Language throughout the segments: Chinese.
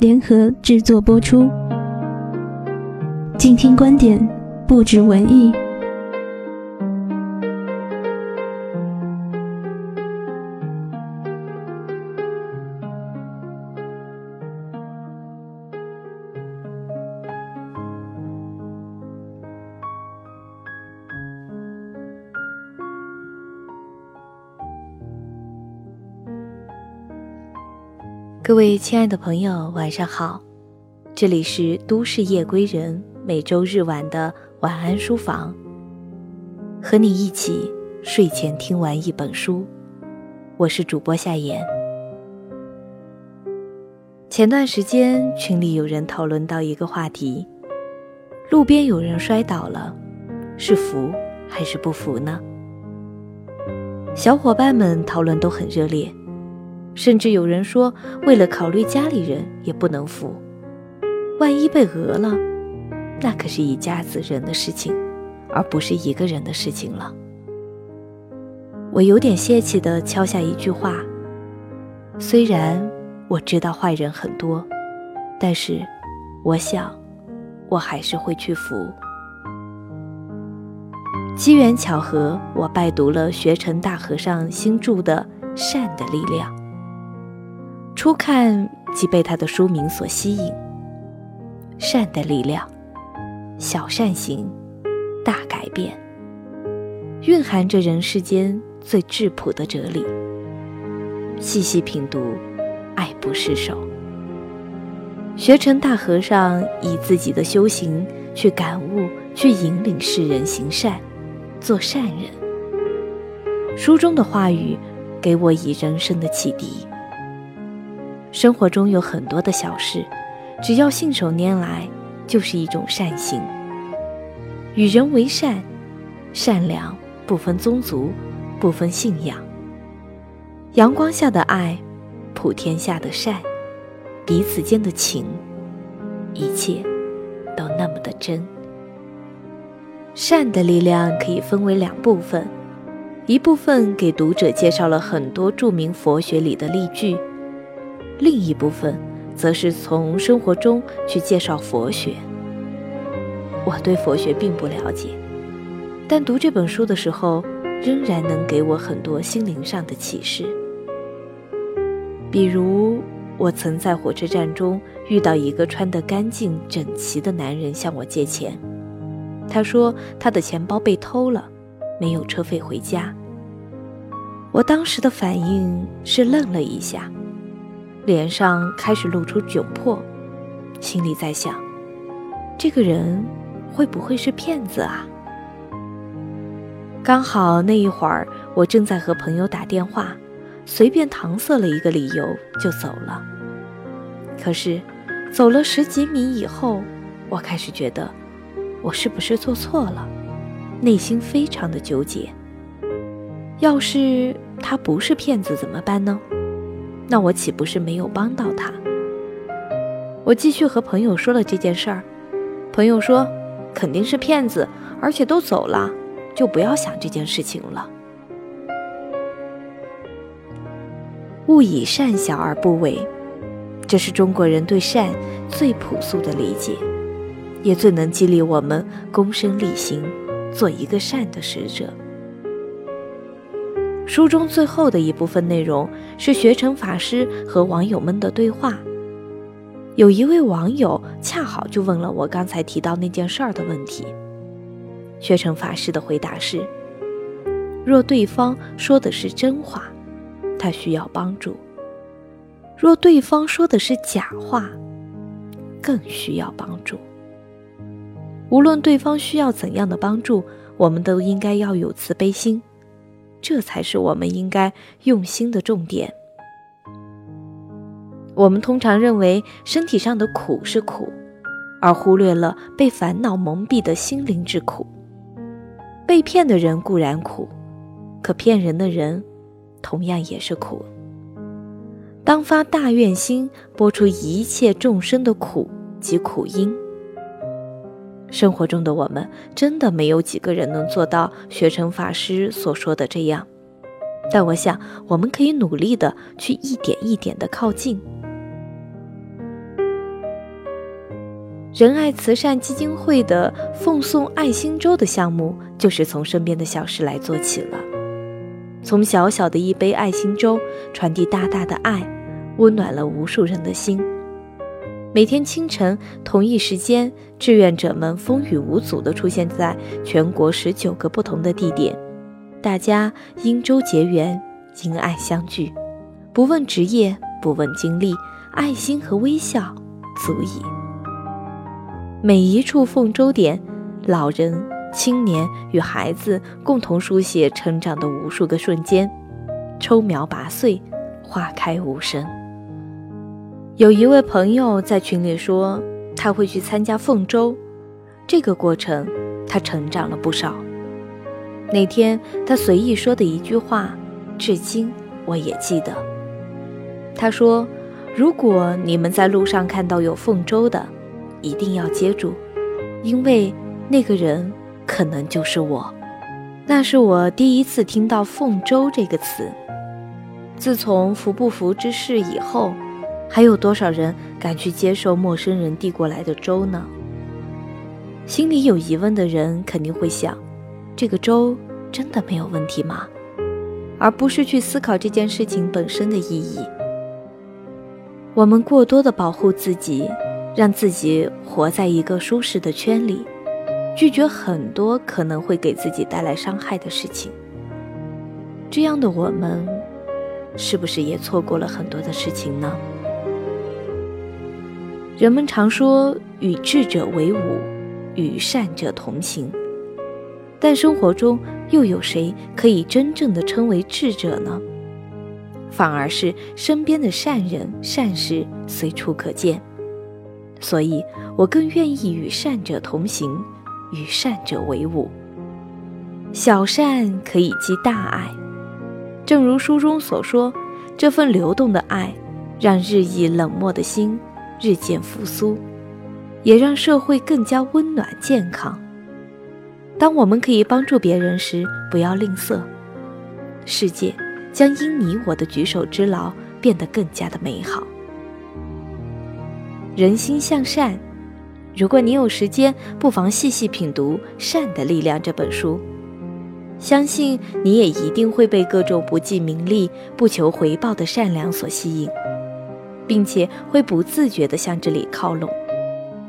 联合制作播出，静听观点，不止文艺。各位亲爱的朋友，晚上好，这里是都市夜归人每周日晚的晚安书房，和你一起睡前听完一本书，我是主播夏言。前段时间群里有人讨论到一个话题：路边有人摔倒了，是福还是不福呢？小伙伴们讨论都很热烈。甚至有人说，为了考虑家里人，也不能扶。万一被讹了，那可是一家子人的事情，而不是一个人的事情了。我有点泄气地敲下一句话：虽然我知道坏人很多，但是我想，我还是会去扶。机缘巧合，我拜读了学成大和尚新著的《善的力量》。初看即被他的书名所吸引。善的力量，小善行，大改变，蕴含着人世间最质朴的哲理。细细品读，爱不释手。学成大和尚以自己的修行去感悟，去引领世人行善，做善人。书中的话语给我以人生的启迪。生活中有很多的小事，只要信手拈来，就是一种善行。与人为善，善良不分宗族，不分信仰。阳光下的爱，普天下的善，彼此间的情，一切都那么的真。善的力量可以分为两部分，一部分给读者介绍了很多著名佛学里的例句。另一部分，则是从生活中去介绍佛学。我对佛学并不了解，但读这本书的时候，仍然能给我很多心灵上的启示。比如，我曾在火车站中遇到一个穿得干净整齐的男人向我借钱，他说他的钱包被偷了，没有车费回家。我当时的反应是愣了一下。脸上开始露出窘迫，心里在想：这个人会不会是骗子啊？刚好那一会儿我正在和朋友打电话，随便搪塞了一个理由就走了。可是走了十几米以后，我开始觉得我是不是做错了，内心非常的纠结。要是他不是骗子怎么办呢？那我岂不是没有帮到他？我继续和朋友说了这件事儿，朋友说肯定是骗子，而且都走了，就不要想这件事情了。勿以善小而不为，这是中国人对善最朴素的理解，也最能激励我们躬身力行，做一个善的使者。书中最后的一部分内容是学成法师和网友们的对话，有一位网友恰好就问了我刚才提到那件事儿的问题。学成法师的回答是：若对方说的是真话，他需要帮助；若对方说的是假话，更需要帮助。无论对方需要怎样的帮助，我们都应该要有慈悲心，这才是我们应该用心的重点。我们通常认为身体上的苦是苦，而忽略了被烦恼蒙蔽的心灵之苦。被骗的人固然苦，可骗人的人同样也是苦。当发大愿心，播出一切众生的苦及苦因。生活中的我们，真的没有几个人能做到学成法师所说的这样，但我想，我们可以努力的去一点一点的靠近。仁爱慈善基金会的奉送爱心粥的项目，就是从身边的小事来做起了。从小小的一杯爱心粥，传递大大的爱，温暖了无数人的心。每天清晨同一时间，志愿者们风雨无阻地出现在全国十九个不同的地点，大家因粥结缘，因爱相聚，不问职业，不问经历，爱心和微笑足矣。每一处奉粥点，老人、青年与孩子共同书写成长的无数个瞬间，抽苗拔穗，花开无声。有一位朋友在群里说，他会去参加凤舟，这个过程他成长了不少。那天他随意说的一句话，至今我也记得。他说：“如果你们在路上看到有凤舟的，”一定要接住，因为那个人可能就是我。那是我第一次听到“凤舟”这个词。自从福不福之事以后，还有多少人敢去接受陌生人递过来的粥呢？心里有疑问的人肯定会想：这个粥真的没有问题吗？而不是去思考这件事情本身的意义。我们过多的保护自己。让自己活在一个舒适的圈里，拒绝很多可能会给自己带来伤害的事情。这样的我们，是不是也错过了很多的事情呢？人们常说“与智者为伍，与善者同行”，但生活中又有谁可以真正的称为智者呢？反而是身边的善人善事随处可见。所以，我更愿意与善者同行，与善者为伍。小善可以积大爱，正如书中所说，这份流动的爱，让日益冷漠的心日渐复苏，也让社会更加温暖健康。当我们可以帮助别人时，不要吝啬，世界将因你我的举手之劳变得更加的美好。人心向善，如果你有时间，不妨细细品读《善的力量》这本书，相信你也一定会被各种不计名利、不求回报的善良所吸引，并且会不自觉地向这里靠拢，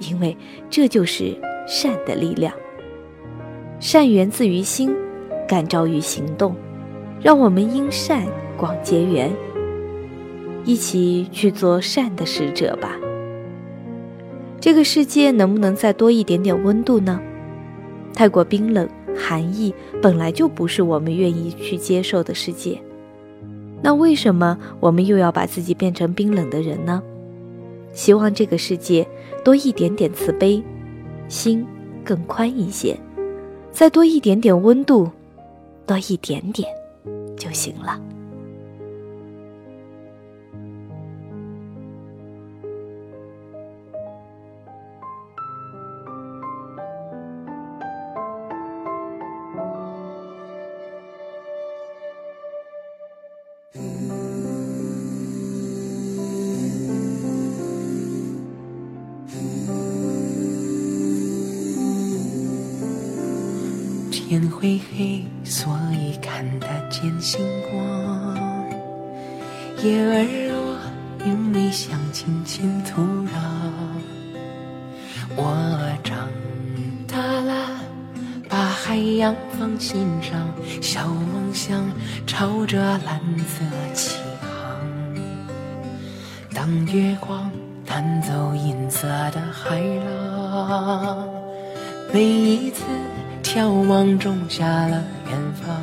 因为这就是善的力量。善源自于心，感召于行动，让我们因善广结缘，一起去做善的使者吧。这个世界能不能再多一点点温度呢？太过冰冷、寒意本来就不是我们愿意去接受的世界。那为什么我们又要把自己变成冰冷的人呢？希望这个世界多一点点慈悲，心更宽一些，再多一点点温度，多一点点就行了。天会黑，所以看得见星光。叶儿落，因为想轻轻土壤。我长大了，把海洋放心上，小梦想朝着蓝色起航。当月光弹奏银色的海浪，每一次眺望种下了远方。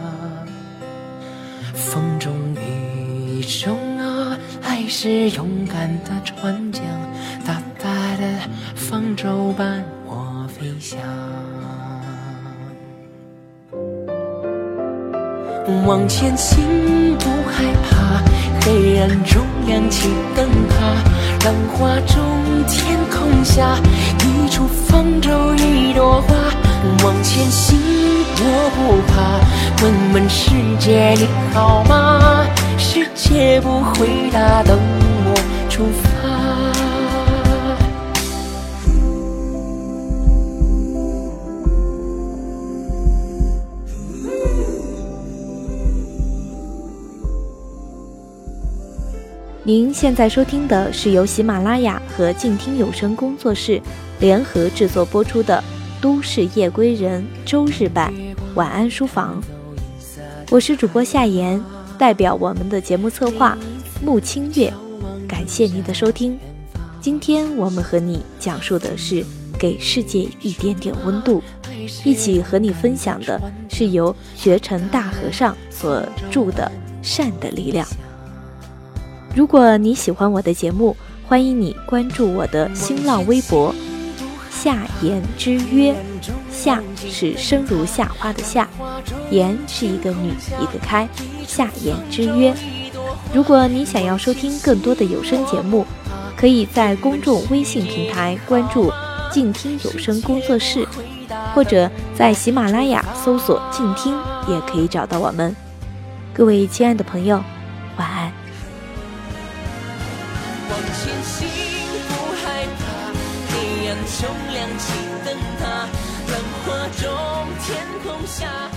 风中雨中啊，爱是勇敢的船桨，大大的方舟伴我飞翔。往前行，不害怕，黑暗中亮起灯塔，浪花中天空下，一处方舟一朵花。往前行，我不怕，问问世界你好吗？世界不回答，等我出发。您现在收听的是由喜马拉雅和静听有声工作室联合制作播出的《都市夜归人》周日版晚安书房。我是主播夏言，代表我们的节目策划穆清月，感谢您的收听。今天我们和你讲述的是给世界一点点温度，一起和你分享的是由学成大和尚所著的《善的力量》。如果你喜欢我的节目，欢迎你关注我的新浪微博“夏言之约”。夏是生如夏花的夏，言是一个女一个开，夏言之约。如果你想要收听更多的有声节目，可以在公众微信平台关注“静听有声工作室”，或者在喜马拉雅搜索“静听”，也可以找到我们。各位亲爱的朋友，下